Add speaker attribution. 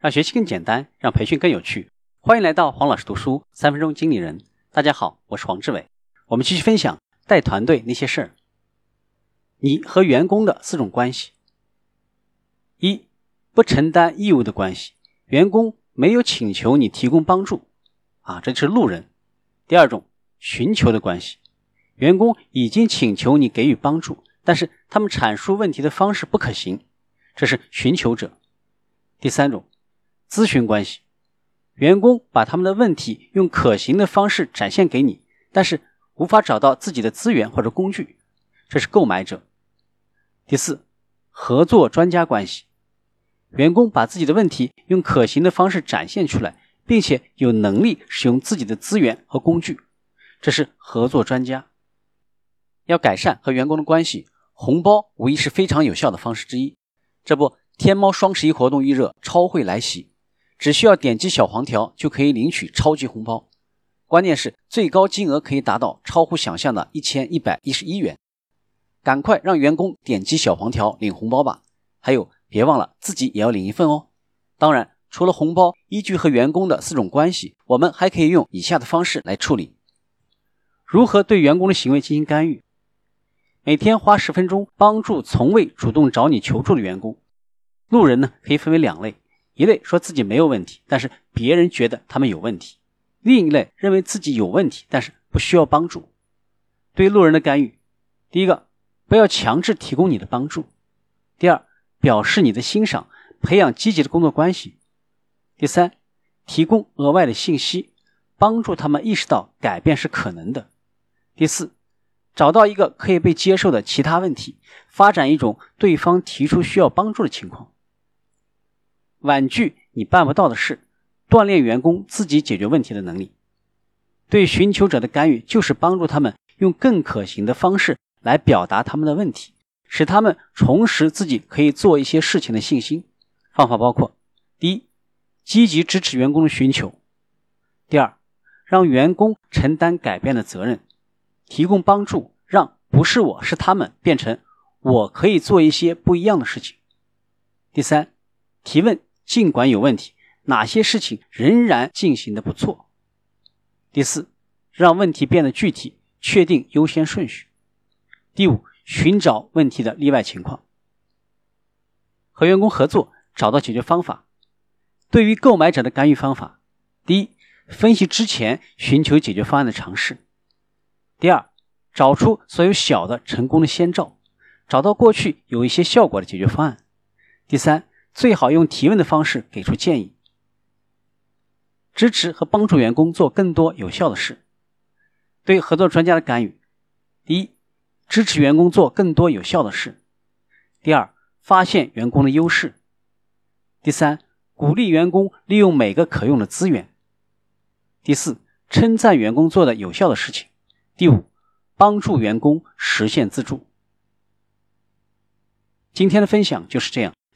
Speaker 1: 让学习更简单，让培训更有趣。欢迎来到黄老师读书三分钟经理人。大家好，我是黄志伟。我们继续分享带团队那些事儿。你和员工的四种关系：一、不承担义务的关系，员工没有请求你提供帮助，啊，这就是路人；第二种，寻求的关系，员工已经请求你给予帮助，但是他们阐述问题的方式不可行，这是寻求者；第三种。咨询关系，员工把他们的问题用可行的方式展现给你，但是无法找到自己的资源或者工具，这是购买者。第四，合作专家关系，员工把自己的问题用可行的方式展现出来，并且有能力使用自己的资源和工具，这是合作专家。要改善和员工的关系，红包无疑是非常有效的方式之一。这不，天猫双十一活动预热，超会来袭。只需要点击小黄条就可以领取超级红包，关键是最高金额可以达到超乎想象的一千一百一十一元，赶快让员工点击小黄条领红包吧！还有，别忘了自己也要领一份哦。当然，除了红包，依据和员工的四种关系，我们还可以用以下的方式来处理：如何对员工的行为进行干预？每天花十分钟帮助从未主动找你求助的员工。路人呢，可以分为两类。一类说自己没有问题，但是别人觉得他们有问题；另一类认为自己有问题，但是不需要帮助。对路人的干预，第一个，不要强制提供你的帮助；第二，表示你的欣赏，培养积极的工作关系；第三，提供额外的信息，帮助他们意识到改变是可能的；第四，找到一个可以被接受的其他问题，发展一种对方提出需要帮助的情况。婉拒你办不到的事，锻炼员工自己解决问题的能力。对寻求者的干预，就是帮助他们用更可行的方式来表达他们的问题，使他们重拾自己可以做一些事情的信心。方法包括：第一，积极支持员工的寻求；第二，让员工承担改变的责任，提供帮助，让不是我是他们变成我可以做一些不一样的事情；第三，提问。尽管有问题，哪些事情仍然进行的不错？第四，让问题变得具体，确定优先顺序。第五，寻找问题的例外情况。和员工合作，找到解决方法。对于购买者的干预方法：第一，分析之前寻求解决方案的尝试；第二，找出所有小的成功的先兆，找到过去有一些效果的解决方案；第三。最好用提问的方式给出建议，支持和帮助员工做更多有效的事。对合作专家的干预：第一，支持员工做更多有效的事；第二，发现员工的优势；第三，鼓励员工利用每个可用的资源；第四，称赞员工做的有效的事情；第五，帮助员工实现自助。今天的分享就是这样。